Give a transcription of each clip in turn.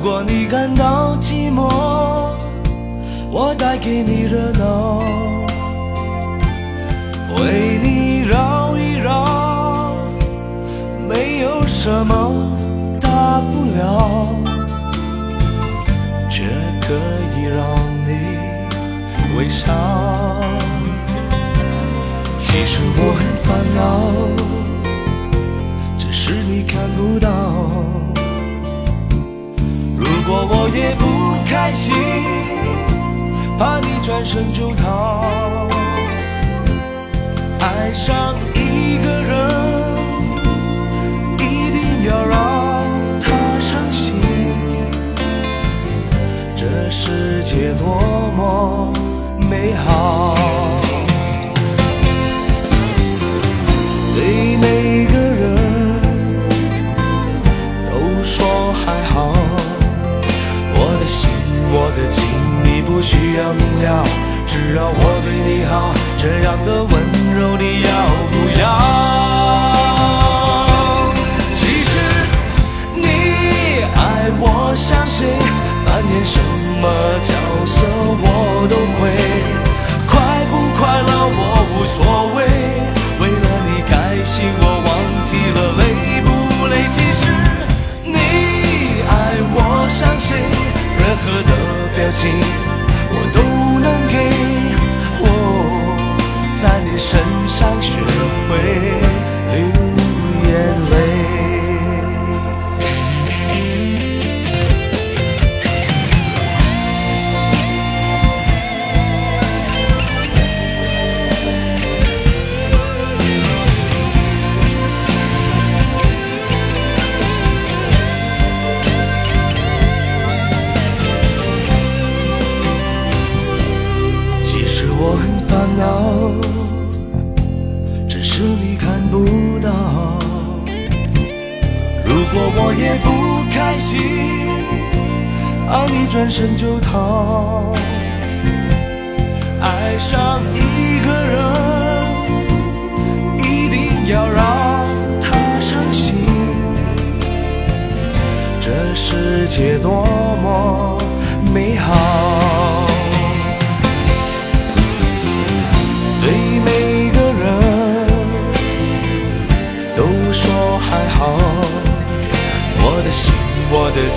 如果你感到寂寞，我带给你热闹，为你绕一绕，没有什么大不了，却可以让你微笑。其实我很烦恼，心，怕你转身就逃。爱上这样的温柔你要不要？其实你爱我相信，扮演什么我也不开心，而，你转身就逃。爱上一个人，一定要让他伤心。这世界多么美好。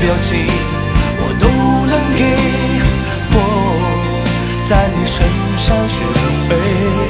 表情我都能给。我在你身上学会